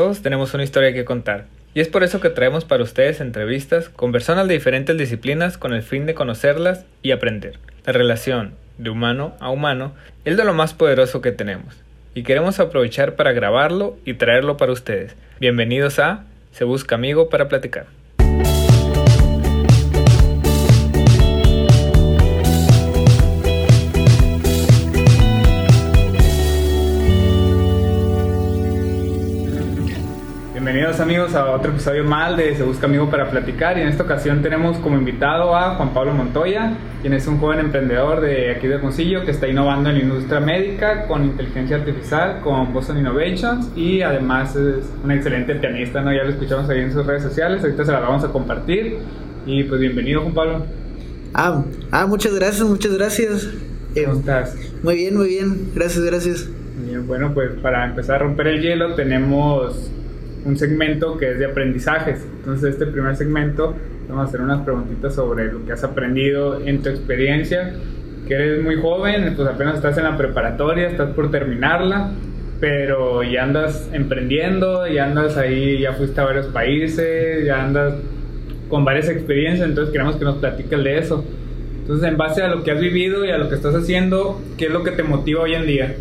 Todos tenemos una historia que contar. Y es por eso que traemos para ustedes entrevistas con personas de diferentes disciplinas con el fin de conocerlas y aprender. La relación de humano a humano es de lo más poderoso que tenemos. Y queremos aprovechar para grabarlo y traerlo para ustedes. Bienvenidos a Se Busca Amigo para Platicar. Bienvenidos amigos a otro episodio mal de Se Busca Amigo para Platicar y en esta ocasión tenemos como invitado a Juan Pablo Montoya, quien es un joven emprendedor de aquí de Hermosillo que está innovando en la industria médica con inteligencia artificial, con Boston Innovations y además es un excelente pianista, ¿no? Ya lo escuchamos ahí en sus redes sociales, ahorita se la vamos a compartir y pues bienvenido Juan Pablo. Ah, ah muchas gracias, muchas gracias. ¿Cómo estás? Muy bien, muy bien, gracias, gracias. Bien, bueno, pues para empezar a romper el hielo tenemos un segmento que es de aprendizajes. Entonces, este primer segmento vamos a hacer unas preguntitas sobre lo que has aprendido en tu experiencia, que eres muy joven, pues apenas estás en la preparatoria, estás por terminarla, pero ya andas emprendiendo, ya andas ahí, ya fuiste a varios países, ya andas con varias experiencias, entonces queremos que nos platiques de eso. Entonces, en base a lo que has vivido y a lo que estás haciendo, ¿qué es lo que te motiva hoy en día?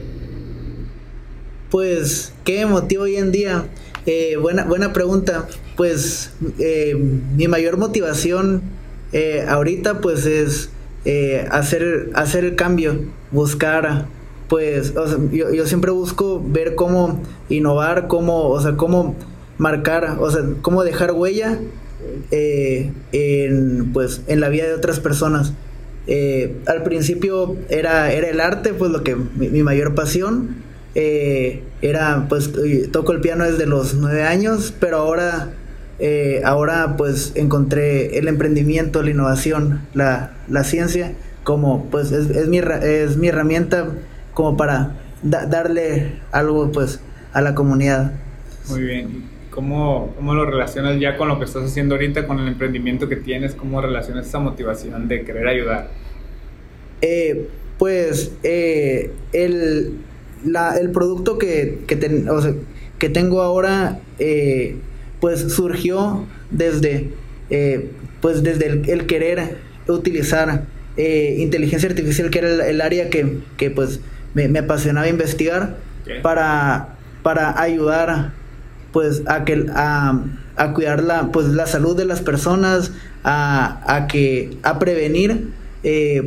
Pues, ¿qué me motiva hoy en día? Eh, buena, buena pregunta. Pues eh, mi mayor motivación eh, ahorita pues es hacer, hacer el cambio, buscar, pues yo, yo, siempre busco ver cómo innovar, cómo, o sea, cómo marcar, o sea, cómo dejar huella en, pues, en la vida de otras personas. al principio era, era el arte, pues lo que mi mayor pasión eh, era, pues, toco el piano desde los nueve años, pero ahora, eh, ahora pues encontré el emprendimiento, la innovación, la, la ciencia, como, pues, es, es, mi, es mi herramienta como para darle algo, pues, a la comunidad. Muy bien. ¿Cómo, ¿Cómo lo relacionas ya con lo que estás haciendo ahorita, con el emprendimiento que tienes? ¿Cómo relacionas esa motivación de querer ayudar? Eh, pues el, el producto que, que tengo ahora, eh, pues surgió desde, eh, pues desde el, querer utilizar eh, inteligencia artificial, que era el, área que, que, pues me, apasionaba investigar, para, para ayudar pues a que a, a, cuidar la, pues, la salud de las personas, a, a que a prevenir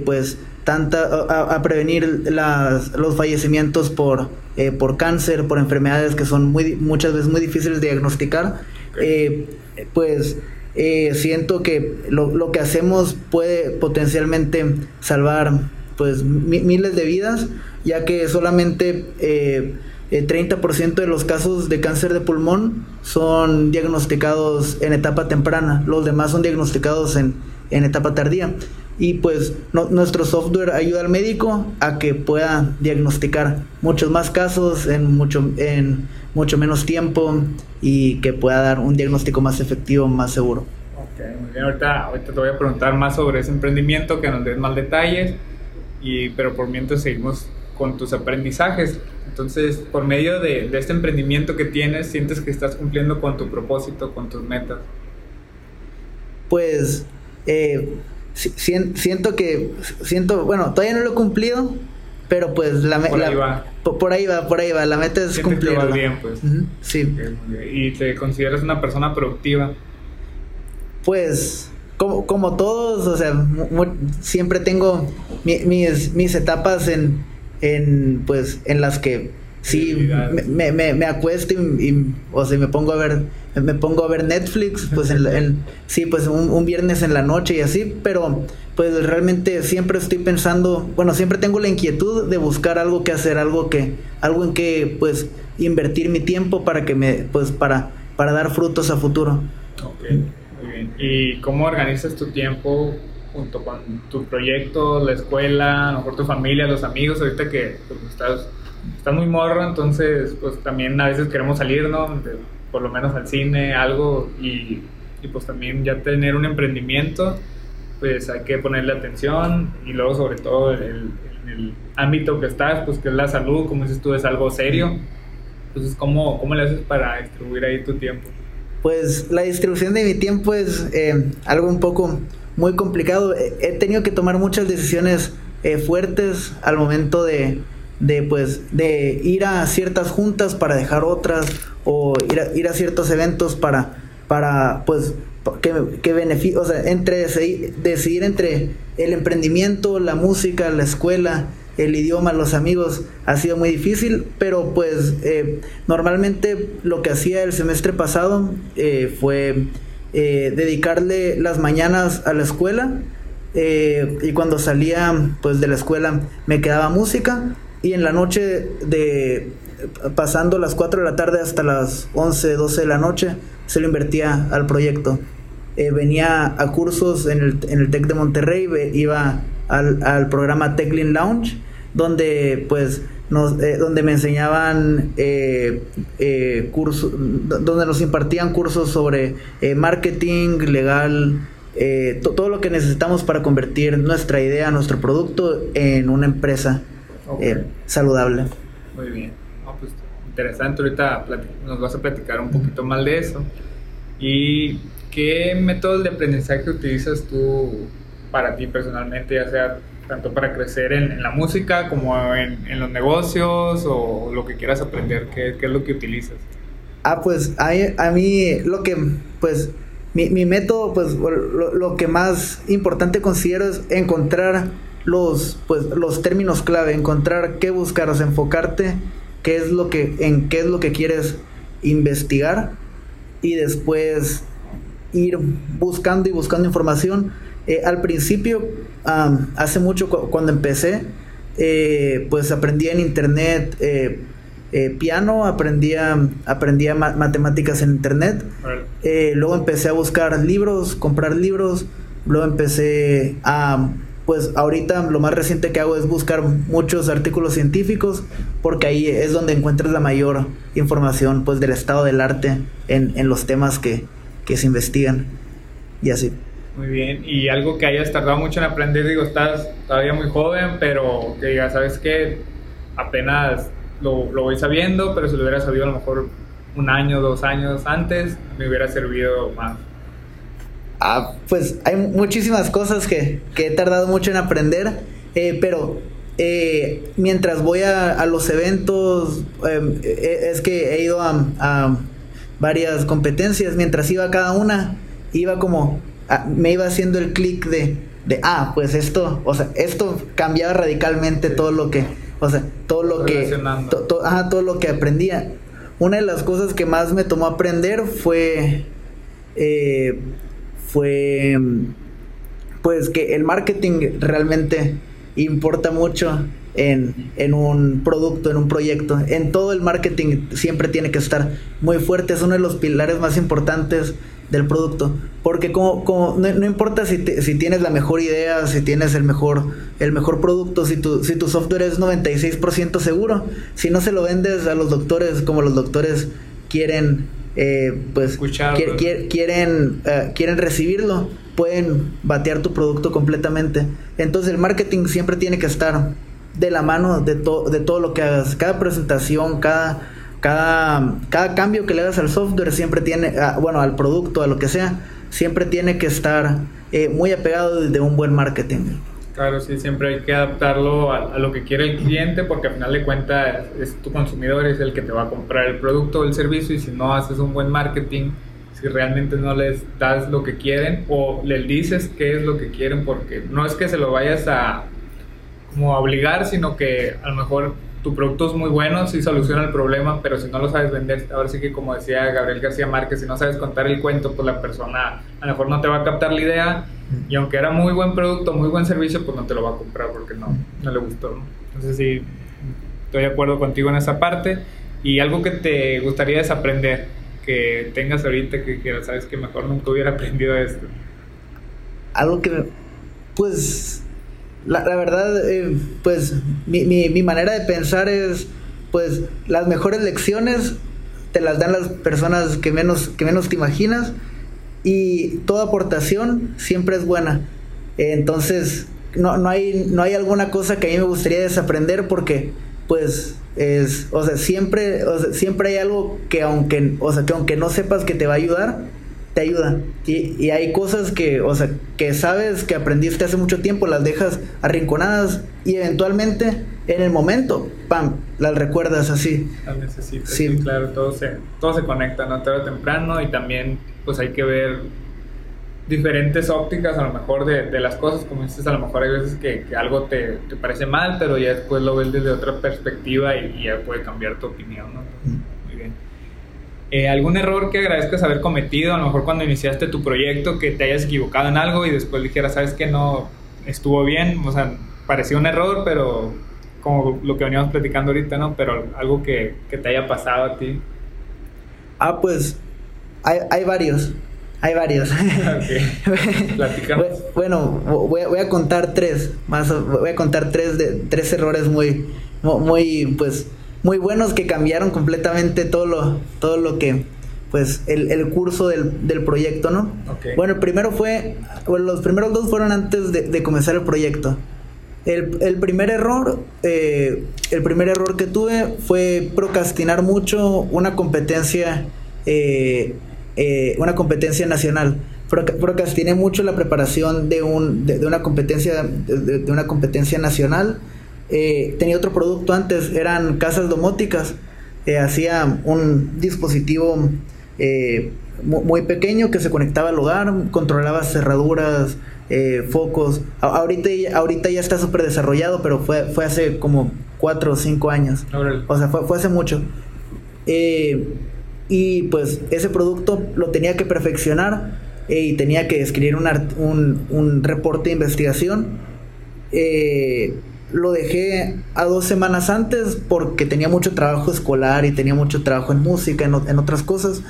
pues tanta, a, prevenir las, los fallecimientos por, eh, por cáncer, por enfermedades que son muy, muchas veces muy difíciles de diagnosticar, eh, pues eh, siento que lo, lo, que hacemos puede potencialmente salvar pues miles de vidas, ya que solamente eh, 30% de los casos de cáncer de pulmón son diagnosticados en etapa temprana, los demás son diagnosticados en, en etapa tardía y pues nuestro software ayuda al médico a que pueda diagnosticar muchos más casos en mucho en mucho menos tiempo y que pueda dar un diagnóstico más efectivo, más seguro. Ok, muy bien. Ahorita, ahorita te voy a preguntar más sobre ese emprendimiento, que nos des más detalles, y, pero por mientras seguimos con tus aprendizajes. Entonces, por medio de, de este emprendimiento que tienes, ¿sientes que estás cumpliendo con tu propósito, con tus metas? Pues eh, siento que, siento, bueno, todavía no lo he cumplido, pero pues la por ahí va. Por, ahí va, por ahí va, la meta es cumplir. bien, pues. sí. ¿Y te consideras una persona productiva? Pues, como, como todos, o sea, siempre tengo mis, mis etapas en, en, pues, en las que sí, me, me, me, acuesto y, o sea, me pongo a ver, me pongo a ver Netflix, pues en, sí, pues un, viernes en la noche y así, pero pues realmente siempre estoy pensando, bueno, siempre tengo la inquietud de buscar algo que hacer, algo que, algo en que pues invertir mi tiempo para que me, pues para, para dar frutos a futuro. Ok, muy bien. ¿Y cómo organizas tu tiempo junto con tu proyecto, la escuela, a lo mejor tu familia, los amigos, ahorita que pues, estás está muy morro, entonces pues también a veces queremos salir, ¿no? por lo menos al cine, algo, y, y, pues también ya tener un emprendimiento, pues hay que ponerle atención y luego sobre todo el, el, el ámbito que estás, pues que es la salud, como dices tú, es algo serio. Entonces, ¿cómo, cómo le haces para distribuir ahí tu tiempo? Pues la distribución de mi tiempo es eh, algo un poco muy complicado. He tenido que tomar muchas decisiones eh, fuertes al momento de, de, pues, de ir a ciertas juntas para dejar otras o ir a, ir a ciertos eventos para, para pues, que, que o sea, entre decidir, entre el emprendimiento, la música, la escuela, el idioma, los amigos, ha sido muy difícil, pero pues eh, normalmente lo que hacía el semestre pasado eh, fue eh, dedicarle las mañanas a la escuela y cuando salía pues de la escuela me quedaba música y en la noche de pasando las 4 de la tarde hasta las 11, 12 de la noche se lo invertía al proyecto. venía a cursos en el, en el TEC de Monterrey, iba al, al programa TechLin Lounge, donde pues nos, eh, donde me enseñaban eh, eh, cursos, donde nos impartían cursos sobre marketing, legal, todo lo que necesitamos para convertir nuestra idea, nuestro producto en una empresa saludable. Muy bien, pues, interesante, ahorita nos vas a platicar un poquito más de eso. ¿Y qué métodos de aprendizaje utilizas tú para ti personalmente, ya sea tanto para crecer en, la música como en, los negocios o lo que quieras aprender? ¿Qué, es lo que utilizas? Ah, pues a, a mí lo que, pues, mi, mi método, pues lo, lo, que más importante considero es encontrar los, pues, los términos clave, encontrar qué buscar, o sea, enfocarte qué es lo que, en qué es lo que quieres investigar y después ir buscando y buscando información eh, al principio, hace mucho cuando empecé, eh, pues aprendí en internet eh, piano, aprendía, aprendía matemáticas en internet. luego empecé a buscar libros, comprar libros. Luego empecé a, pues ahorita lo más reciente que hago es buscar muchos artículos científicos porque ahí es donde encuentras la mayor información pues del estado del arte en, en los temas que, que se investigan y así. Muy bien, y algo que hayas tardado mucho en aprender, digo, estás todavía muy joven, pero que digas, ¿sabes qué? Apenas lo, lo voy sabiendo, pero si lo hubiera sabido a lo mejor un año, dos años antes, me hubiera servido más. Ah, pues hay muchísimas cosas que, que he tardado mucho en aprender, eh, pero eh, mientras voy a, a los eventos, em, eh, es que he ido a, a varias competencias, mientras iba a cada una, iba como Ah, me iba haciendo el clic de, de, ah, pues esto, o sea, esto cambiaba radicalmente todo lo que, o sea, todo lo que, todo lo que aprendía. Una de las cosas que más me tomó aprender fue, eh, fue, pues que el marketing realmente importa mucho en, en, un producto, en un proyecto. En todo el marketing siempre tiene que estar muy fuerte, es uno de los pilares más importantes del producto. Porque como, como no, importa si, si tienes la mejor idea, si tienes el mejor, el mejor producto, si tu, si tu software es 96% seguro, si no se lo vendes a los doctores como los doctores quieren, eh, pues quieren, eh, quieren recibirlo, pueden batear tu producto completamente. Entonces el marketing siempre tiene que estar de la mano de, de todo lo que hagas. Cada presentación, cada cada, cada cambio que le hagas al software siempre tiene, ah, bueno, al producto, a lo que sea, siempre tiene que estar eh, muy apegado de un buen marketing. Claro, sí, siempre hay que adaptarlo a, lo que quiere el cliente porque al final de cuentas es tu consumidor, es el que te va a comprar el producto o el servicio y si no haces un buen marketing, si realmente no les das lo que quieren o les dices qué es lo que quieren porque no es que se lo vayas a como a obligar, sino que a lo mejor tu producto es muy bueno, sí soluciona el problema, pero si no lo sabes vender, ahora sí que como decía Gabriel García Márquez, si no sabes contar el cuento, pues la persona a lo mejor no te va a captar la idea y aunque era muy buen producto, muy buen servicio, pues no te lo va a comprar porque no, no le gustó. Entonces sí, estoy de acuerdo contigo en esa parte y algo que te gustaría desaprender, que tengas ahorita que, que sabes que mejor nunca hubiera aprendido esto. Algo que, pues la, la verdad, eh, pues mi, mi, mi, manera de pensar es, pues las mejores lecciones te las dan las personas que menos, que menos te imaginas y toda aportación siempre es buena. entonces, no, no, hay, no hay alguna cosa que a mí me gustaría desaprender porque, pues, es, o sea, siempre, siempre hay algo que aunque, o sea, que aunque no sepas que te va a ayudar, te ayuda. Y, y, hay cosas que, o sea, que sabes que aprendiste hace mucho tiempo, las dejas arrinconadas y eventualmente en el momento, pam, las recuerdas así. Las necesitas. Sí. claro, todo se, todo se conecta, ¿no? Tarde o temprano y también, pues hay que ver diferentes ópticas a lo mejor de, de, las cosas, como dices, a lo mejor hay veces que, que algo te, te, parece mal, pero ya después lo ves desde otra perspectiva y, y ya puede cambiar tu opinión, ¿no? Muy bien. Eh, ¿Algún error que agradezcas haber cometido? A lo mejor cuando iniciaste tu proyecto, que te hayas equivocado en algo y después dijeras, sabes que no estuvo bien, o sea, parecía un error, pero como lo que veníamos platicando ahorita, ¿no? Pero algo que, que te haya pasado a ti. Ah, pues hay, hay varios. Hay varios. bueno, voy a, voy a, contar tres. Más, voy a contar tres, de, tres errores muy, muy, pues, muy buenos que cambiaron completamente todo lo, todo lo que, pues, el, el curso del, del, proyecto, ¿no? Okay. Bueno, el primero fue, bueno, los primeros dos fueron antes de, de comenzar el proyecto. El, el, primer error, eh, el primer error que tuve fue procrastinar mucho una competencia eh, eh, una competencia nacional. Procrastiné mucho la preparación de, un, de, una, competencia, de, una competencia nacional. Eh, tenía otro producto antes, eran casas domóticas. Hacía un dispositivo eh, muy pequeño que se conectaba al hogar, controlaba cerraduras, focos. A ahorita, ahorita ya está súper desarrollado, pero fue, fue hace como 4 o 5 años. O sea, fue, fue hace mucho. Eh, y pues ese producto lo tenía que perfeccionar eh, y tenía que escribir un, un, un reporte de investigación. Eh, lo dejé a dos semanas antes porque tenía mucho trabajo escolar y tenía mucho trabajo en música, en, en otras cosas.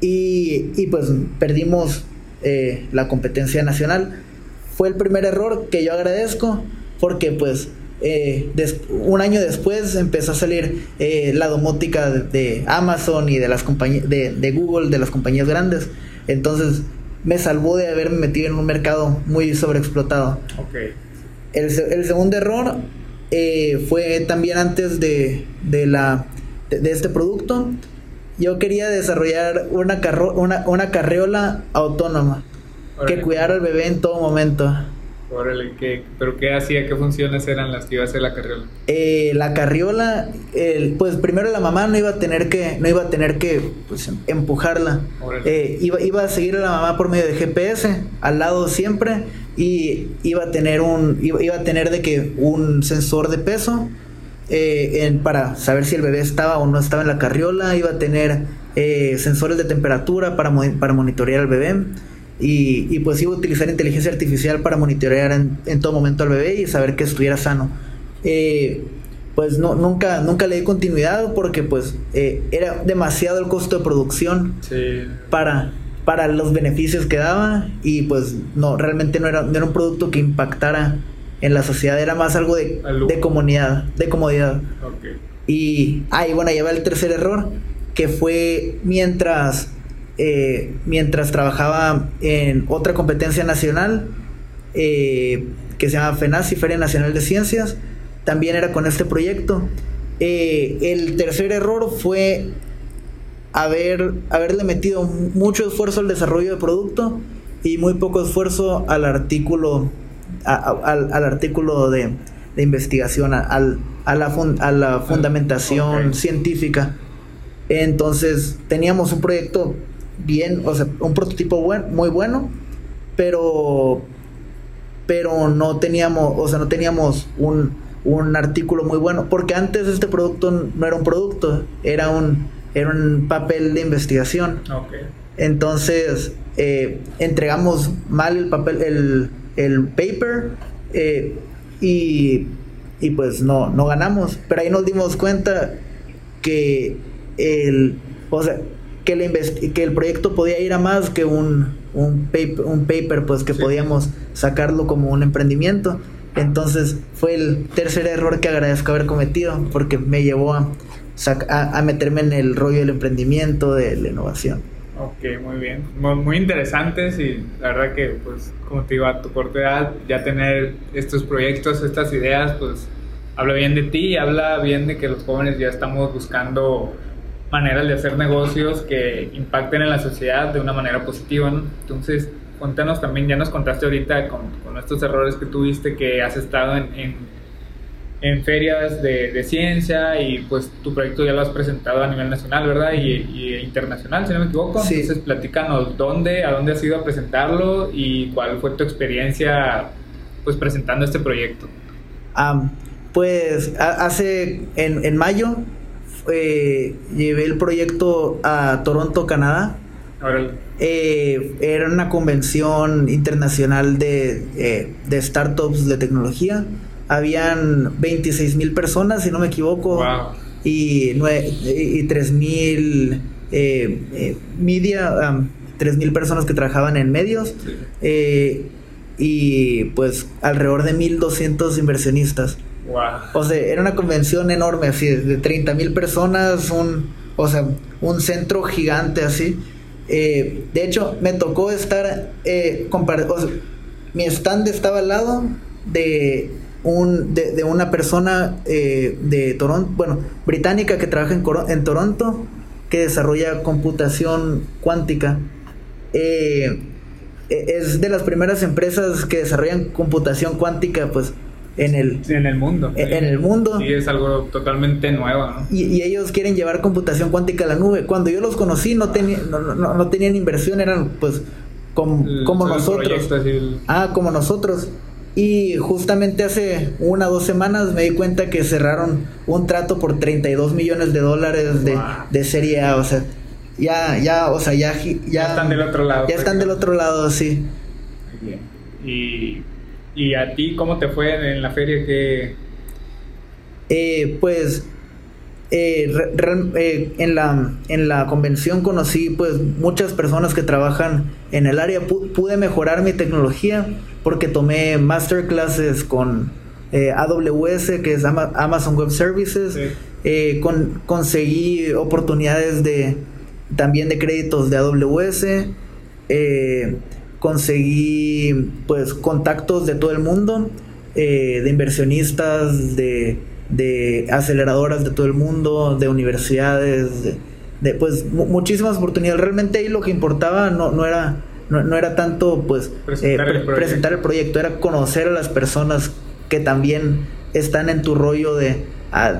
Y, y pues perdimos eh, la competencia nacional. Fue el primer error que yo agradezco porque pues eh, un año después empezó a salir eh, la domótica de, de, Amazon y de las compañías de, de, Google, de las compañías grandes. Entonces me salvó de haberme metido en un mercado muy sobreexplotado. Okay. El, el, segundo error eh, fue también antes de, de la, de, este producto. Yo quería desarrollar una, carro, una, una carriola autónoma Órale. que cuidara al bebé en todo momento. Órale, ¿qué, ¿pero qué hacía? ¿Qué funciones eran las que iba a hacer la carriola? Eh, la carriola, el, pues primero la mamá no iba a tener que, no iba a tener que pues, empujarla. Eh, iba, iba a seguir a la mamá por medio de GPS, al lado siempre, y iba a tener un, iba, iba a tener de que un sensor de peso eh, en, para saber si el bebé estaba o no estaba en la carriola, iba a tener eh, sensores de temperatura para, para monitorear al bebé. Y, y, pues iba a utilizar inteligencia artificial para monitorear en, en, todo momento al bebé y saber que estuviera sano. Eh, pues no, nunca, nunca le di continuidad porque pues eh, era demasiado el costo de producción sí. para, para los beneficios que daba y pues no, realmente no era, no era un producto que impactara en la sociedad, era más algo de, de comunidad, de comodidad. Okay. Y, ah, y bueno, ya va el tercer error, que fue mientras eh, mientras trabajaba en otra competencia nacional eh, que se llama FENACI, Feria Nacional de Ciencias. También era con este proyecto. Eh, el tercer error fue haber, haberle metido mucho esfuerzo al desarrollo de producto y muy poco esfuerzo al artículo, a, a, al, al, artículo de, de investigación, al, a, la fun, a la fundamentación okay. científica. Entonces teníamos un proyecto bien, o sea, un prototipo buen, muy bueno, pero pero no teníamos, o sea, no teníamos un, un artículo muy bueno, porque antes este producto no era un producto, era un era un papel de investigación. Okay. Entonces, eh, entregamos mal el papel, el, el paper, eh, y, y pues no, no ganamos. Pero ahí nos dimos cuenta que el, o sea, que, el, que el proyecto podía ir a más que un, un, paper, un paper, pues que sí. podíamos sacarlo como un emprendimiento. Entonces fue el tercer error que agradezco haber cometido porque me llevó a, a, a meterme en el rollo del emprendimiento, de la innovación. Ok, muy bien. Muy, muy, interesantes y la verdad que, pues, como te digo, a tu corta edad, ya tener estos proyectos, estas ideas, pues, habla bien de ti y habla bien de que los jóvenes ya estamos buscando maneras de hacer negocios que impacten en la sociedad de una manera positiva, ¿no? Entonces, cuéntanos también, ya nos contaste ahorita con, con estos errores que tuviste, que has estado en, en, en ferias de, de, ciencia y pues tu proyecto ya lo has presentado a nivel nacional, ¿verdad? Y, y internacional, si no me equivoco. Sí. Entonces, platícanos dónde, a dónde has ido a presentarlo y cuál fue tu experiencia pues presentando este proyecto. Um, pues hace en, en mayo eh, llevé el proyecto a Toronto, Canadá. Eh, era una convención internacional de, eh, de, startups de tecnología. Habían 26 mil personas, si no me equivoco, wow. y, y 3 mil eh, media, um, 3 mil personas que trabajaban en medios. Sí. y pues alrededor de 1200 inversionistas. Wow. O sea, era una convención enorme, así, de 30 mil personas, un, o sea, un centro gigante así. Eh, de hecho, me tocó estar, eh, o sea, mi stand estaba al lado de, un, de, de una persona eh, de Toronto, bueno, británica que trabaja en, en Toronto, que desarrolla computación cuántica. Eh, es de las primeras empresas que desarrollan computación cuántica, pues en el, en el mundo. En, en, el mundo. Sí, es algo totalmente nuevo, ¿no? Y, y, ellos quieren llevar computación cuántica a la nube. Cuando yo los conocí no, no, no, no tenían inversión, eran pues como, como nosotros. El... Ah, como nosotros. Y justamente hace una o dos semanas me di cuenta que cerraron un trato por 32 millones de dólares de, wow. de serie A. O sea, ya, ya, o sea, ya, ya, ya están del otro lado. Ya están del otro lado, sí. Bien. Y ¿Y a ti cómo te fue en la feria que...? Eh, pues eh, re, eh, en, la, en la convención conocí pues muchas personas que trabajan en el área. Pude mejorar mi tecnología porque tomé masterclasses con eh, AWS, que es Amazon Web Services. Sí. Con, conseguí oportunidades de también de créditos de AWS conseguí pues contactos de todo el mundo, de inversionistas, de, de, aceleradoras de todo el mundo, de universidades, de, de pues muchísimas oportunidades. Realmente ahí lo que importaba no, no era no, no, era tanto pues presentar, eh, el pre presentar, el proyecto, era conocer a las personas que también están en tu rollo de,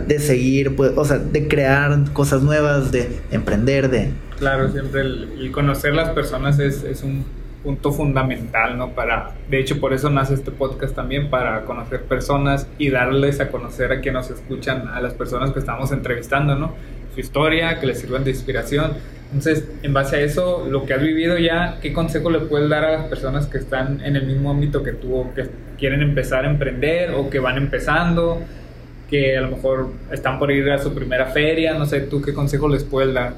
de seguir, pues, o sea, de crear cosas nuevas, de emprender, de... Claro, siempre el, el conocer las personas es, es un punto fundamental, ¿no? Para, de hecho, por eso nace este podcast también, para conocer personas y darles a conocer a quienes nos escuchan, a las personas que estamos entrevistando, ¿no? Su historia, que les sirvan de inspiración. Entonces, en base a eso, lo que has vivido ya, ¿qué consejo le puedes dar a las personas que están en el mismo ámbito que tú, que quieren empezar a emprender o que van empezando, que a lo mejor están por ir a su primera feria? No sé, ¿tú qué consejo les puedes dar?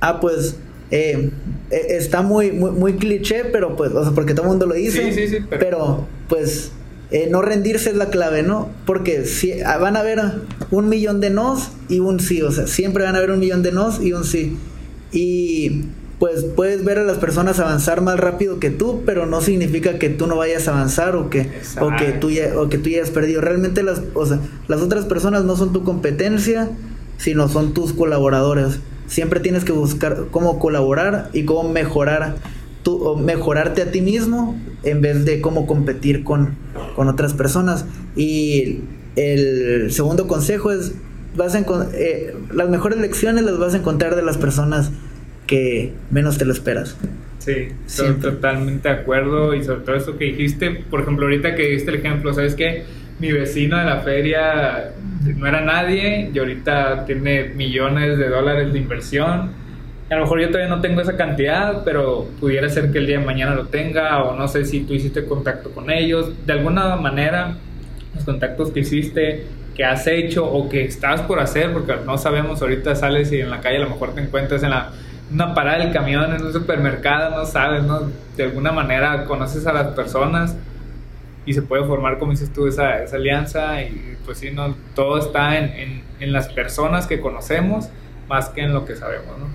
Ah, pues eh, está muy, muy, muy, cliché, pero pues, o sea, porque todo el mundo lo dice. Sí, sí, sí, pero... pero... pues, eh, no rendirse es la clave, ¿no? Porque si, van a haber un millón de nos y un sí, o sea, siempre van a haber un millón de nos y un sí. Y pues puedes ver a las personas avanzar más rápido que tú, pero no significa que tú no vayas a avanzar o que, o que, tú, ya, o que tú ya hayas perdido. Realmente las, o sea, las otras personas no son tu competencia, sino son tus colaboradores siempre tienes que buscar cómo colaborar y cómo mejorar tu, o mejorarte a ti mismo en vez de cómo competir con, con otras personas. Y el segundo consejo es, vas a eh, las mejores lecciones las vas a encontrar de las personas que menos te lo esperas. Sí, estoy totalmente de acuerdo y sobre todo eso que dijiste, por ejemplo, ahorita que diste el ejemplo, ¿sabes qué? Mi vecino de la feria no era nadie y ahorita tiene millones de dólares de inversión. A lo mejor yo todavía no tengo esa cantidad, pero pudiera ser que el día de mañana lo tenga o no sé si tú hiciste contacto con ellos. De alguna manera, los contactos que hiciste, que has hecho o que estás por hacer, porque no sabemos, ahorita sales y en la calle a lo mejor te encuentras en la, una parada del camión, en un supermercado, no sabes, ¿no? De alguna manera conoces a las personas y se puede formar, como dices tú, esa, esa alianza y pues sí, no, todo está en, en, en, las personas que conocemos más que en lo que sabemos, ¿no?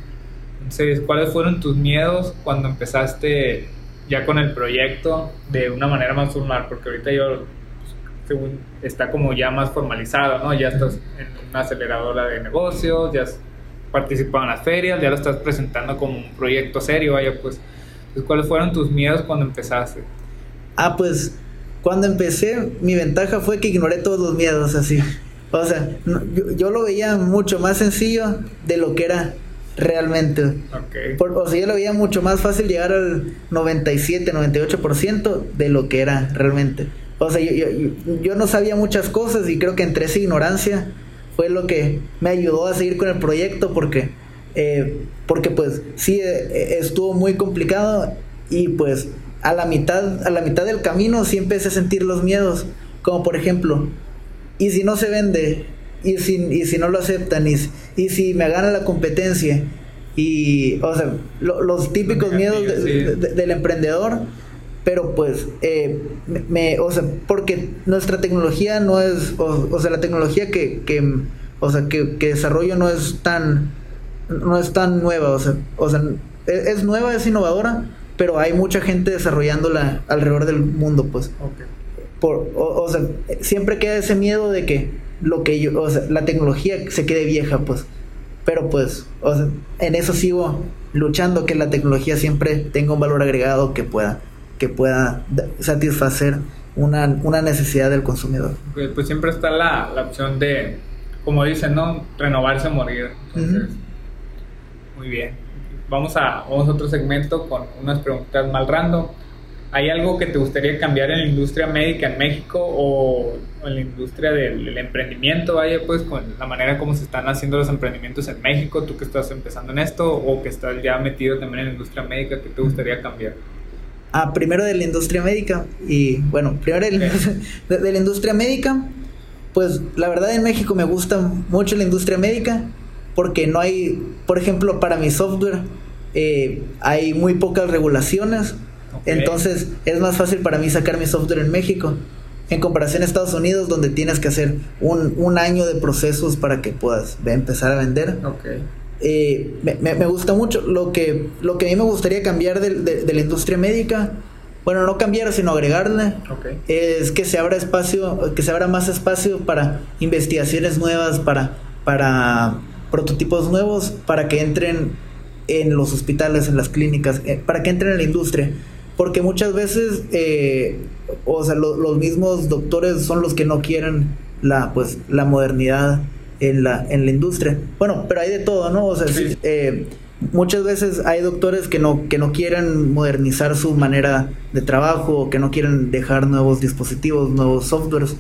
Entonces, ¿cuáles fueron tus miedos cuando empezaste ya con el proyecto de una manera más formal? Porque ahorita yo, pues, según está como ya más formalizado, ¿no? Ya estás en una aceleradora de negocios, ya has participado en las ferias, ya lo estás presentando como un proyecto serio, vaya, pues, pues, ¿cuáles fueron tus miedos cuando empezaste? Ah, pues, cuando empecé, mi ventaja fue que ignoré todos los miedos, así. O sea, yo, yo, lo veía mucho más sencillo de lo que era realmente. Okay. o sea, yo lo veía mucho más fácil llegar al 97, 98% de lo que era realmente. O sea, yo, yo, yo, no sabía muchas cosas y creo que entre esa ignorancia fue lo que me ayudó a seguir con el proyecto porque, eh, porque pues sí, eh, estuvo muy complicado y pues a la, mitad, a la mitad del camino sí empecé a sentir los miedos, como por ejemplo, ¿y si no se vende? ¿Y si, y si no lo aceptan? ¿Y, y si me gana la competencia? Y, o sea, los típicos miedos del emprendedor pero pues eh, me, o sea porque nuestra tecnología no es o, sea la tecnología que, que o sea que, que, desarrollo no es tan no es tan nueva o sea o sea es, es, nueva es innovadora pero hay mucha gente desarrollándola alrededor del mundo pues okay. por o, o, sea siempre queda ese miedo de que lo que yo o sea la tecnología se quede vieja pues pero pues o sea, en eso sigo luchando que la tecnología siempre tenga un valor agregado que pueda que pueda satisfacer una, una necesidad del consumidor. Pues, pues siempre está la, la, opción de, como dicen, ¿no? Renovarse o morir. Entonces, uh -huh. Muy bien. Vamos a, vamos a otro segmento con unas preguntas mal random. ¿Hay algo que te gustaría cambiar en la industria médica en México o en la industria del, del, emprendimiento? Vaya, pues, con la manera como se están haciendo los emprendimientos en México, tú que estás empezando en esto o que estás ya metido también en la industria médica, ¿qué te gustaría cambiar? Ah, primero de la industria médica y bueno, primero de la, de, de la, industria médica, pues la verdad en México me gusta mucho la industria médica porque no hay, por ejemplo, para mi software eh, hay muy pocas regulaciones, okay. entonces es más fácil para mí sacar mi software en México en comparación a Estados Unidos donde tienes que hacer un, un año de procesos para que puedas empezar a vender. Okay. Eh, me, me, gusta mucho. Lo que, lo que a mí me gustaría cambiar de, de, de la industria médica, bueno, no cambiar, sino agregarle, okay. es que se abra espacio, que se abra más espacio para investigaciones nuevas, para, para prototipos nuevos, para que entren en los hospitales, en las clínicas, eh, para que entren en la industria. Porque muchas veces, eh, o sea, lo, los mismos doctores son los que no quieren la, pues, la modernidad en la, en la industria. Bueno, pero hay de todo, ¿no? O sea, sí. eh, muchas veces hay doctores que no, que no quieren modernizar su manera de trabajo, que no quieren dejar nuevos dispositivos, nuevos softwares.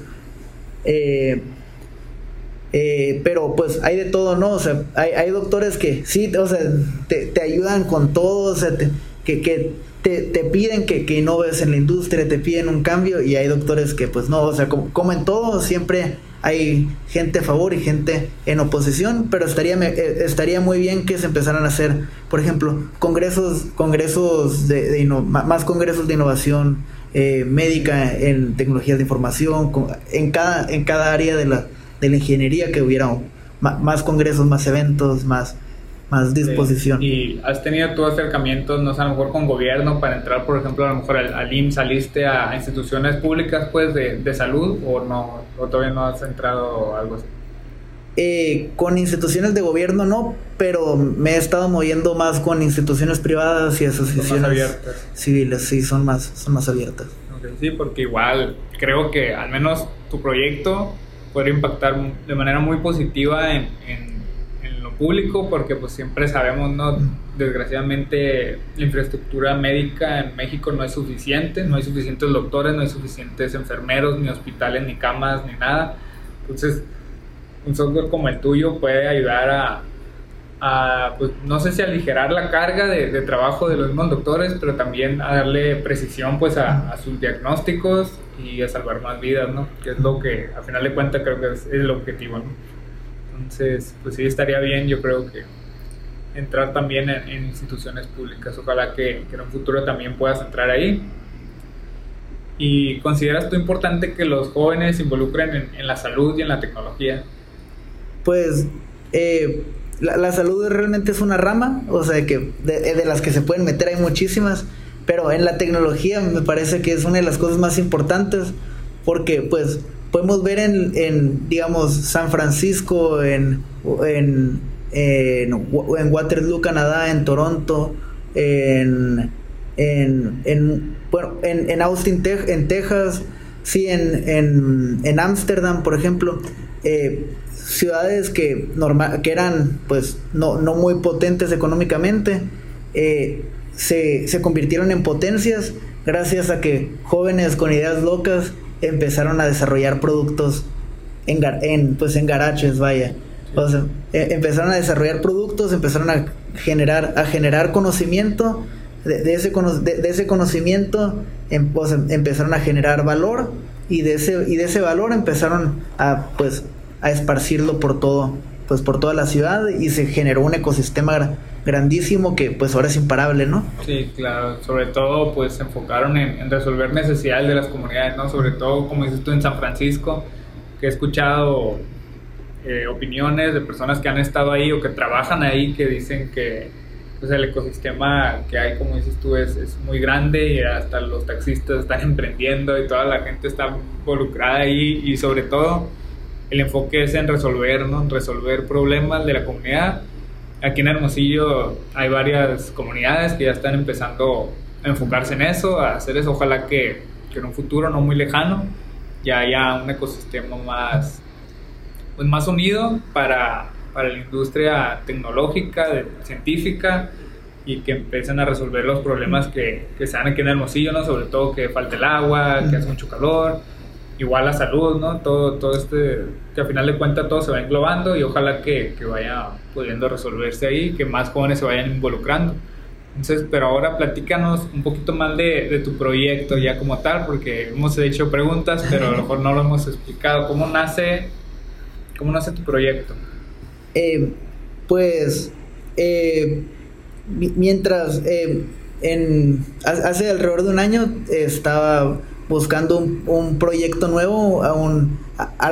Eh, eh, pero pues hay de todo, ¿no? O sea, hay, hay doctores que sí, o sea, te, te ayudan con todo, o sea, te, que, que te, te, piden que, que innoves en la industria, te piden un cambio y hay doctores que pues no, o sea, como, como en todo, siempre hay gente a favor y gente en oposición, pero estaría, estaría muy bien que se empezaran a hacer, por ejemplo, congresos, congresos de, de más congresos de innovación eh, médica en tecnologías de información, en cada, en cada área de la, de la ingeniería que hubiera más congresos, más eventos, más, más disposición. Sí. ¿Y has tenido tu acercamientos, no sé, a lo mejor con gobierno para entrar, por ejemplo, a lo mejor al, al IMSS, saliste a instituciones públicas pues de, de, salud o no, o todavía no has entrado algo así? Eh, con instituciones de gobierno no, pero me he estado moviendo más con instituciones privadas y asociaciones civiles, sí, son más, son más abiertas. Okay, sí, porque igual creo que al menos tu proyecto podría impactar de manera muy positiva en, en público porque pues siempre sabemos, ¿no? Desgraciadamente la infraestructura médica en México no es suficiente, no hay suficientes doctores, no hay suficientes enfermeros, ni hospitales, ni camas, ni nada. Entonces, un software como el tuyo puede ayudar a, a pues no sé si aligerar la carga de, de, trabajo de los mismos doctores, pero también a darle precisión pues a, a, sus diagnósticos y a salvar más vidas, ¿no? Que es lo que, a final de cuentas, creo que es, el objetivo, ¿no? Entonces, pues sí estaría bien, yo creo que entrar también en, en instituciones públicas. Ojalá que, que, en un futuro también puedas entrar ahí. ¿Y consideras tú importante que los jóvenes se involucren en, en la salud y en la tecnología? Pues eh, la, la, salud realmente es una rama, o sea, que de, de, las que se pueden meter hay muchísimas, pero en la tecnología me parece que es una de las cosas más importantes porque pues podemos ver en, en digamos, San Francisco, en, en, en, Waterloo, Canadá, en Toronto, en, en, en, bueno, en, en Austin, en Texas, sí, en, en, en Ámsterdam, por ejemplo, eh, ciudades que, normal, que eran pues no, no muy potentes económicamente, eh, se, se convirtieron en potencias gracias a que jóvenes con ideas locas empezaron a desarrollar productos en, en pues en garaches, vaya. O sea, e, empezaron a desarrollar productos, empezaron a generar, a generar conocimiento, de, ese, de, ese conocimiento em, empezaron a generar valor y de ese, y de ese valor empezaron a pues a esparcirlo por todo, pues por toda la ciudad y se generó un ecosistema grandísimo que pues ahora es imparable, ¿no? Sí, claro, sobre todo pues se enfocaron en, resolver necesidades de las comunidades, ¿no? Sobre todo como dices tú en San Francisco, que he escuchado eh, opiniones de personas que han estado ahí o que trabajan ahí que dicen que pues, el ecosistema que hay, como dices tú, es, es muy grande y hasta los taxistas están emprendiendo y toda la gente está involucrada ahí y sobre todo el enfoque es en resolver, ¿no? Resolver problemas de la comunidad Aquí en Hermosillo hay varias comunidades que ya están empezando a enfocarse en eso, a hacer eso. Ojalá que, en un futuro no muy lejano ya haya un ecosistema más, pues más unido para, para la industria tecnológica, científica y que empiecen a resolver los problemas que, que se dan aquí en Hermosillo, ¿no? sobre todo que falte el agua, que hace mucho calor igual la salud, ¿no? Todo, todo este, que al final de cuentas todo se va englobando y ojalá que, que vaya pudiendo resolverse ahí, que más jóvenes se vayan involucrando. Entonces, pero ahora platícanos un poquito más de, de, tu proyecto ya como tal, porque hemos hecho preguntas, pero a lo mejor no lo hemos explicado. ¿Cómo nace, cómo nace tu proyecto? Eh, pues, eh, mientras, eh, en, hace alrededor de un año estaba buscando un, proyecto nuevo, a un,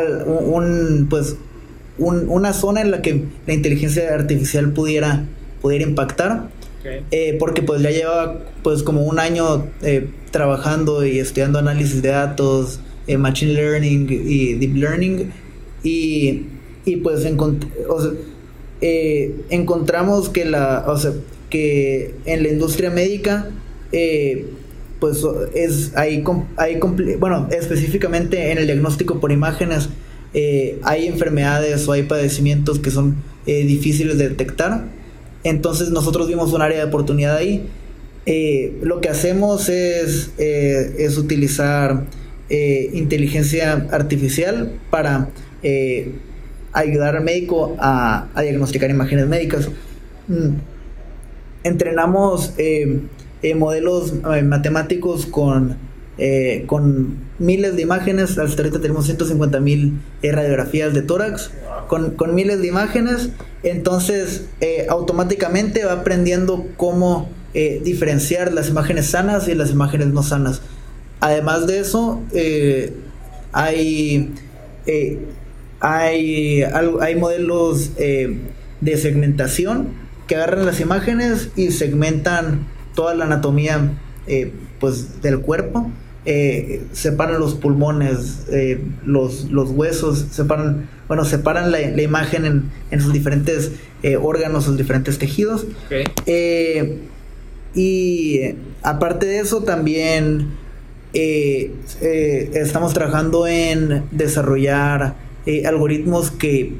un pues una zona en la que la inteligencia artificial pudiera, pudiera impactar. Eh, porque pues ya lleva pues como un año eh, trabajando y estudiando análisis de datos, eh, machine learning y deep learning y, y pues encontramos que la o sea, que en la industria médica pues es ahí, bueno, específicamente en el diagnóstico por imágenes eh, hay enfermedades o hay padecimientos que son eh, difíciles de detectar. Entonces nosotros vimos un área de oportunidad ahí. Eh, lo que hacemos es, es utilizar inteligencia artificial para ayudar al médico a, a diagnosticar imágenes médicas. Mm. Entrenamos eh, modelos eh, matemáticos con, eh, con miles de imágenes. Hasta ahorita tenemos 150 mil radiografías de tórax con, con, miles de imágenes. Entonces, automáticamente va aprendiendo cómo diferenciar las imágenes sanas y las imágenes no sanas. Además de eso, hay, hay, hay modelos de segmentación que agarran las imágenes y segmentan toda la anatomía eh, pues del cuerpo. Eh, separan los pulmones, eh, los, los, huesos, separan, bueno, separan la, imagen en, en, sus diferentes órganos, sus diferentes tejidos. y aparte de eso, también estamos trabajando en desarrollar algoritmos que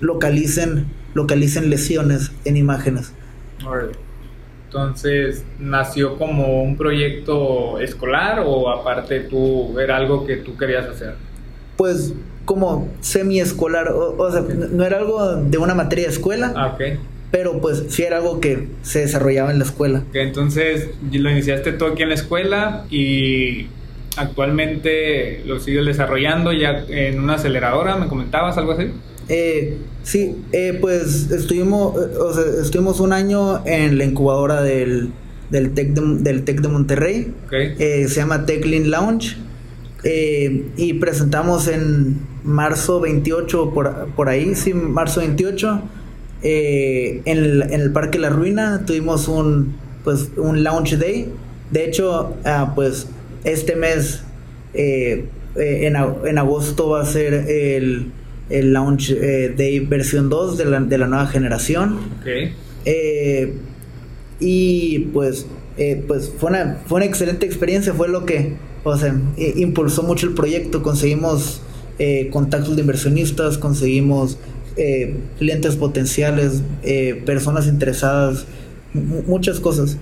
localicen, localicen lesiones en imágenes. Entonces, ¿nació como un proyecto escolar o aparte tú era algo que tú querías hacer? Pues como semi-escolar, o, sea, no era algo de una materia de escuela. Ah, ok. Pero pues sí era algo que se desarrollaba en la escuela. entonces lo iniciaste todo aquí en la escuela y actualmente lo sigues desarrollando ya en una aceleradora, ¿me comentabas algo así? Eh, sí, eh, pues estuvimos, eh, o sea, estuvimos un año en la incubadora del, del, TEC, de, del Tec de Monterrey. Eh, se llama TechLean Lounge. y presentamos en marzo 28, por, por ahí, sí, marzo 28, en el, en, el, Parque La Ruina. Tuvimos un, pues, un Launch Day. De hecho, ah, pues este mes eh, en, en, agosto va a ser el, el launch eh, day versión 2 de la, de la nueva generación. Okay. y pues, pues fue, una, fue una excelente experiencia, fue lo que o sea, impulsó mucho el proyecto, conseguimos contactos de inversionistas, conseguimos clientes potenciales, personas interesadas, muchas cosas.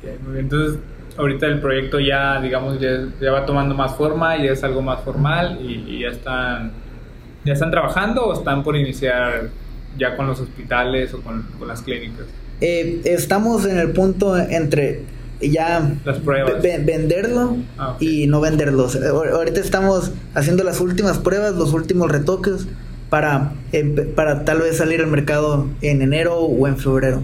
Okay, muy bien. Entonces, ahorita el proyecto ya, digamos, ya, va tomando más forma, y es algo más formal y, ya están ya están trabajando o están por iniciar ya con los hospitales o con, las clínicas. Eh, estamos en el punto entre ya las pruebas. venderlo ah, y no venderlo. Ahorita estamos haciendo las últimas pruebas, los últimos retoques para, para tal vez salir al mercado en enero o en febrero.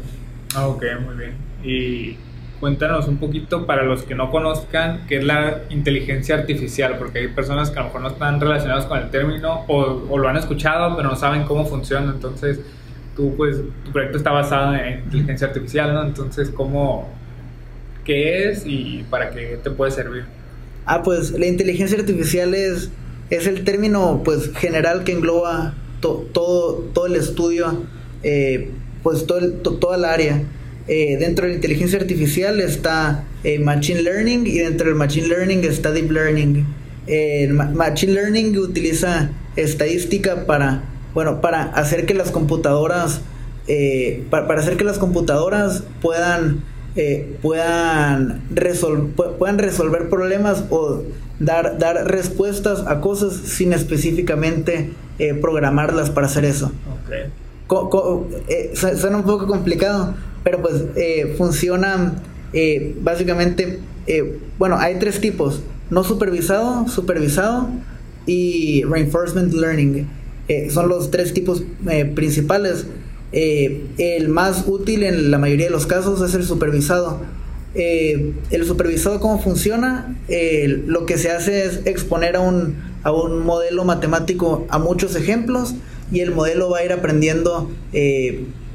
Ah, ok, muy bien. Y cuéntanos un poquito para los que no conozcan qué es la inteligencia artificial, porque hay personas que a lo mejor no están relacionadas con el término o, lo han escuchado pero no saben cómo funciona, entonces tú pues tu proyecto está basado en inteligencia artificial, ¿no? Entonces, ¿cómo, qué es y para qué te puede servir? Ah, pues la inteligencia artificial es, es el término pues general que engloba todo, todo el estudio, eh, pues todo el, toda el área eh, dentro de la inteligencia artificial está eh, Machine Learning y dentro del Machine Learning está Deep Learning. Eh, machine Learning utiliza estadística para, bueno, para hacer que las computadoras, para, hacer que las computadoras puedan, puedan, puedan resolver problemas o dar, dar respuestas a cosas sin específicamente programarlas para hacer eso. suena un poco complicado, pero pues eh, funcionan eh, básicamente, eh, bueno, hay tres tipos, no supervisado, supervisado y reinforcement learning. son los tres tipos principales. el más útil en la mayoría de los casos es el supervisado. el supervisado, ¿cómo funciona? lo que se hace es exponer a un, a un modelo matemático a muchos ejemplos y el modelo va a ir aprendiendo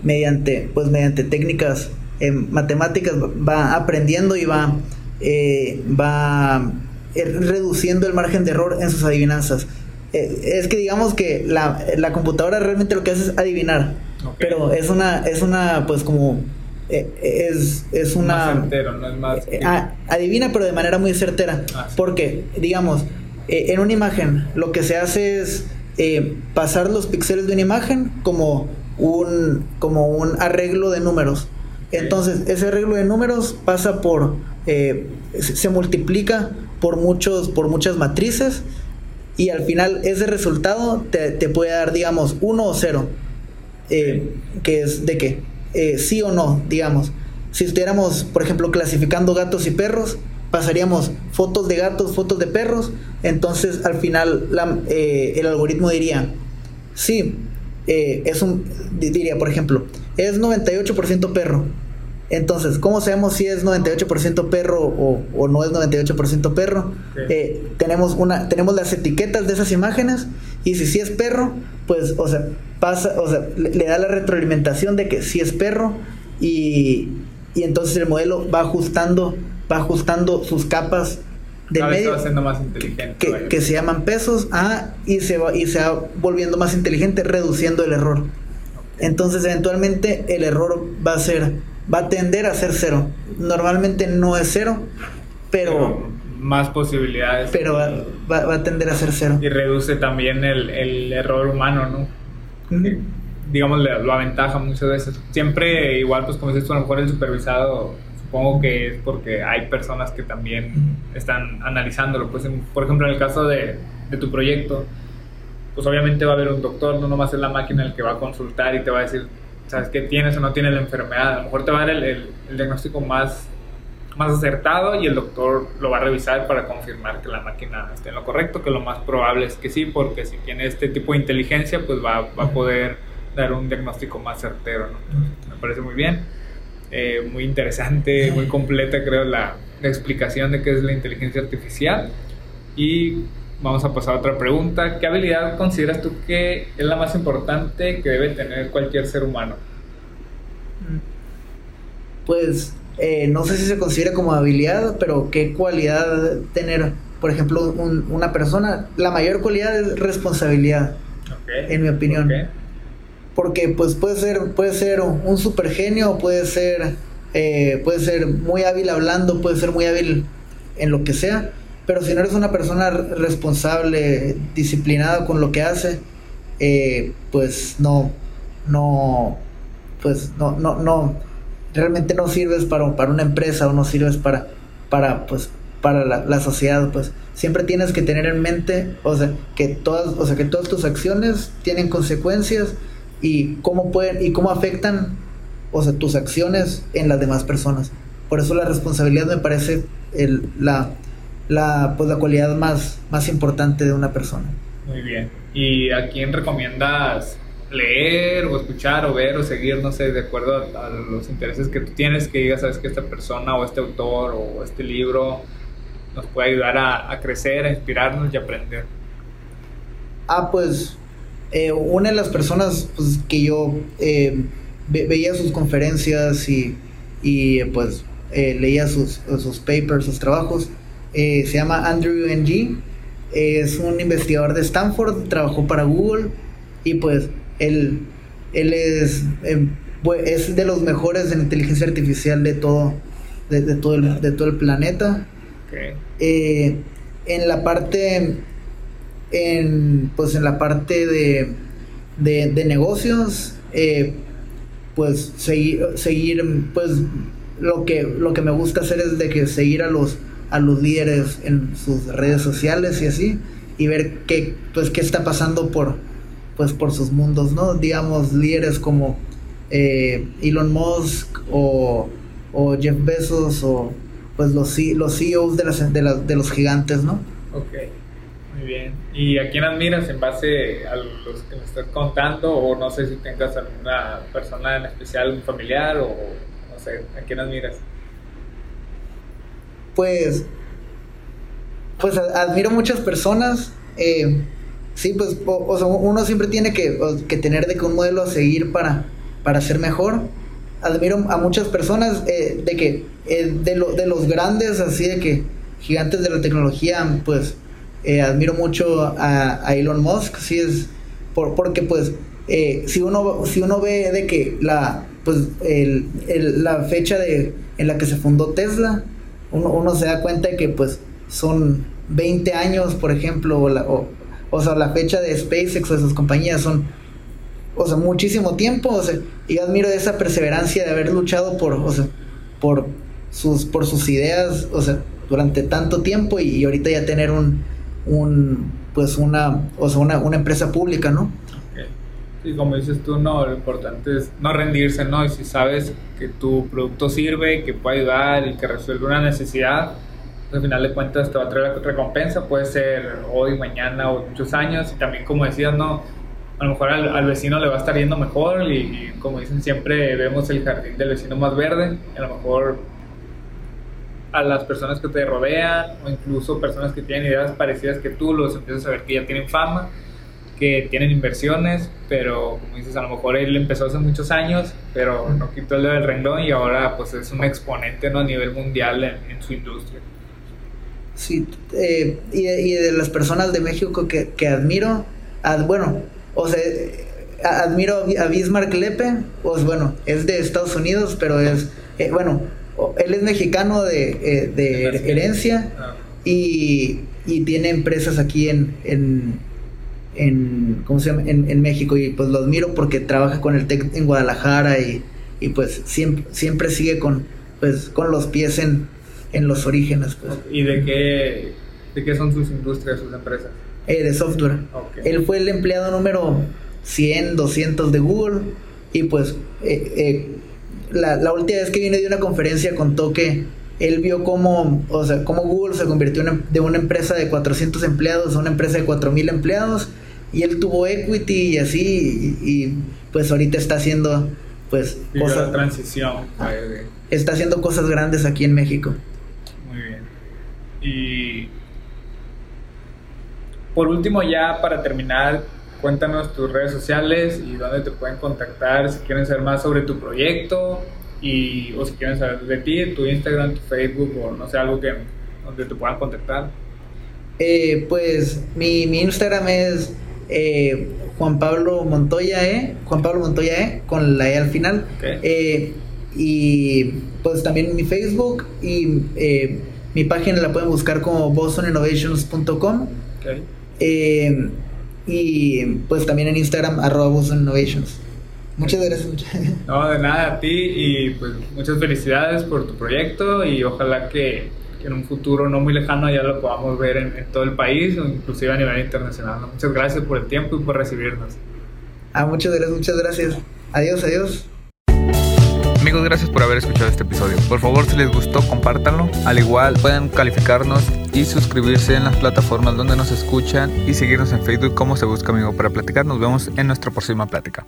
mediante, pues mediante técnicas eh, matemáticas va aprendiendo y va, eh, va eh, reduciendo el margen de error en sus adivinanzas. es que digamos que la, la, computadora realmente lo que hace es adivinar, pero es una, es una, pues como es, es una... no es más... adivina, pero de manera muy certera. Ah, porque, digamos, en una imagen lo que se hace es pasar los píxeles de una imagen como un, como un arreglo de números. Entonces, ese arreglo de números pasa por, eh, se multiplica por, muchos, por muchas matrices y al final ese resultado te, puede dar, digamos, 1 o 0, eh, que es de qué, eh, sí o no, digamos. Si estuviéramos, por ejemplo, clasificando gatos y perros, pasaríamos fotos de gatos, fotos de perros, entonces al final el algoritmo diría, sí, eh, es un, diría, por ejemplo, es 98% perro. Entonces, ¿cómo sabemos si es 98% perro o, no es 98% perro? Eh, tenemos, una, tenemos las etiquetas de esas imágenes y si sí es perro, pues, o sea, pasa, o sea, le, da la retroalimentación de que sí es perro y, y entonces el modelo va ajustando, va ajustando sus capas de medio más inteligente, que, se llaman pesos ah, y se va y se va volviendo más inteligente reduciendo el error. Entonces eventualmente el error va a ser va a tender a ser cero. Normalmente no es cero pero, más posibilidades. pero va, a tender a ser cero. Y reduce también el, el error humano no digamos lo aventaja muchas veces. Siempre igual pues como dices tú a lo mejor el supervisado supongo que es porque hay personas que también están analizándolo. Pues, por ejemplo, en el caso de, de, tu proyecto, pues obviamente va a haber un doctor, no nomás es la máquina el que va a consultar y te va a decir, ¿sabes qué tienes o no tienes la enfermedad? A lo mejor te va a dar el, el, diagnóstico más, más acertado y el doctor lo va a revisar para confirmar que la máquina esté en lo correcto, que lo más probable es que sí, porque si tiene este tipo de inteligencia, pues va, va a poder dar un diagnóstico más certero. ¿no? me parece muy bien. Eh, muy interesante, muy completa creo la, explicación de qué es la inteligencia artificial. Y vamos a pasar a otra pregunta. ¿Qué habilidad consideras tú que es la más importante que debe tener cualquier ser humano? Pues eh, no sé si se considera como habilidad, pero qué cualidad tener por ejemplo, una persona, la mayor cualidad es responsabilidad, en mi opinión. Porque pues puede ser, puede ser un super genio, puede ser, eh, puede ser muy hábil hablando, puede ser muy hábil en lo que sea, pero si no eres una persona responsable, disciplinada con lo que hace, eh, pues no, no, pues no, no, no, realmente no sirves para, para una empresa o no sirves para, para, pues, para la, sociedad, pues siempre tienes que tener en mente, o sea, que todas, o sea, que todas tus acciones tienen consecuencias y cómo pueden y cómo afectan, o sea, tus acciones en las demás personas. Por eso la responsabilidad me parece el, la, la, pues, la cualidad más, más importante de una persona. Muy bien. ¿Y a quién recomiendas leer o escuchar o ver o seguir, no sé, de acuerdo a, los intereses que tú tienes, que digas, sabes que esta persona o este autor o este libro nos puede ayudar a, crecer, a inspirarnos y aprender? Ah, pues eh, una de las personas pues, que yo eh, veía sus conferencias y, y pues eh, leía sus, sus papers, sus trabajos, se llama Andrew Ng, es un investigador de Stanford, trabajó para Google y pues él, él es, es de los mejores en inteligencia artificial de todo, de, todo, el, de todo el planeta. En la parte, en, pues en la parte de, de, negocios, eh, pues seguir, seguir, pues lo que, lo que me gusta hacer es de que seguir a los, a los líderes en sus redes sociales y así, y ver qué, pues, qué está pasando por, pues, por sus mundos, ¿no? Digamos, líderes como eh, Elon Musk o, o Jeff Bezos o pues los, los CEOs de, las, de, de los gigantes, ¿no? Ok, muy bien. ¿Y a quién admiras en base a los que me estás contando? O no sé si tengas alguna persona en especial, un familiar o no sé, ¿a quién admiras? Pues, pues admiro muchas personas. Eh, sí, pues uno siempre tiene que, que, tener de que un modelo a seguir para, para ser mejor admiro a muchas personas eh, de que eh, de, lo, de los grandes, así de que gigantes de la tecnología, pues eh, admiro mucho a, Elon Musk, sí es por, porque pues si uno si uno ve de que la pues el, la fecha de en la que se fundó Tesla, uno, uno se da cuenta que pues son 20 años, por ejemplo, o, o, o sea, la fecha de SpaceX o de sus compañías son o sea, muchísimo tiempo, o sea, y admiro esa perseverancia de haber luchado por, o sea, por sus, por sus ideas, o sea, durante tanto tiempo y, ahorita ya tener un, un pues una, o sea, una, una empresa pública, ¿no? Sí, como dices tú, no, lo importante es no rendirse, ¿no? Y si sabes que tu producto sirve, que puede ayudar y que resuelve una necesidad, pues, al final de cuentas te va a traer la recompensa, puede ser hoy, mañana o muchos años. Y también, como decías, no, a lo mejor al, vecino le va a estar yendo mejor y, como dicen siempre vemos el jardín del vecino más verde a lo mejor a las personas que te rodean o incluso personas que tienen ideas parecidas que tú los empiezas a ver que ya tienen fama que tienen inversiones pero como dices a lo mejor él empezó hace muchos años pero no quitó el dedo del renglón y ahora pues es un exponente ¿no? a nivel mundial en, su industria Sí, eh, y, de, las personas de México que, que admiro, bueno, o sea, admiro a Bismarck Lepe, pues bueno, es de Estados Unidos, pero es, eh, bueno, él es mexicano de, eh, de herencia ah. y, y, tiene empresas aquí en, en, en ¿cómo se llama? En, México y pues lo admiro porque trabaja con el TEC en Guadalajara y, y pues siempre, siempre sigue con, pues, con los pies en, en los orígenes. Pues. ¿Y de qué, de qué son sus industrias, sus empresas? Eh, de software. Él fue el empleado número 100, 200 de Google y pues eh, eh, la, última vez que vine de una conferencia contó que él vio cómo, o sea, cómo Google se convirtió de una empresa de 400 empleados a una empresa de 4000 empleados y él tuvo equity y así y, pues ahorita está haciendo pues cosas transición está haciendo cosas grandes aquí en México. Muy bien. Y por último, ya para terminar, cuéntanos tus redes sociales y dónde te pueden contactar si quieren saber más sobre tu proyecto y, o si quieren saber de ti, tu Instagram, tu Facebook o no sé, algo que donde te puedan contactar. Eh, pues mi, mi, Instagram es eh, Juan Pablo Montoya E, Juan Pablo Montoya E, con la E al final. Eh, y pues también mi Facebook y mi página la pueden buscar como bosoninnovations.com. y pues también en Instagram arroba bosoninnovations. Muchas gracias. No, de nada a ti y pues muchas felicidades por tu proyecto y ojalá que, en un futuro no muy lejano ya lo podamos ver en, todo el país o inclusive a nivel internacional. Muchas gracias por el tiempo y por recibirnos. Ah, muchas gracias, muchas gracias. Adiós, adiós. Amigos, gracias por haber escuchado este episodio. Por favor, si les gustó, compártanlo. Al igual, pueden calificarnos y suscribirse en las plataformas donde nos escuchan y seguirnos en Facebook como Se Busca Amigo para platicar. Nos vemos en nuestra próxima plática.